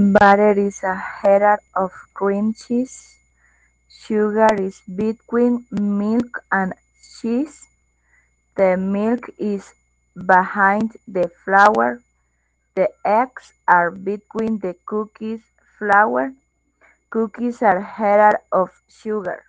Butter is a header of cream cheese, sugar is between milk and cheese, the milk is behind the flour, the eggs are between the cookies. flour, cookies are header of sugar.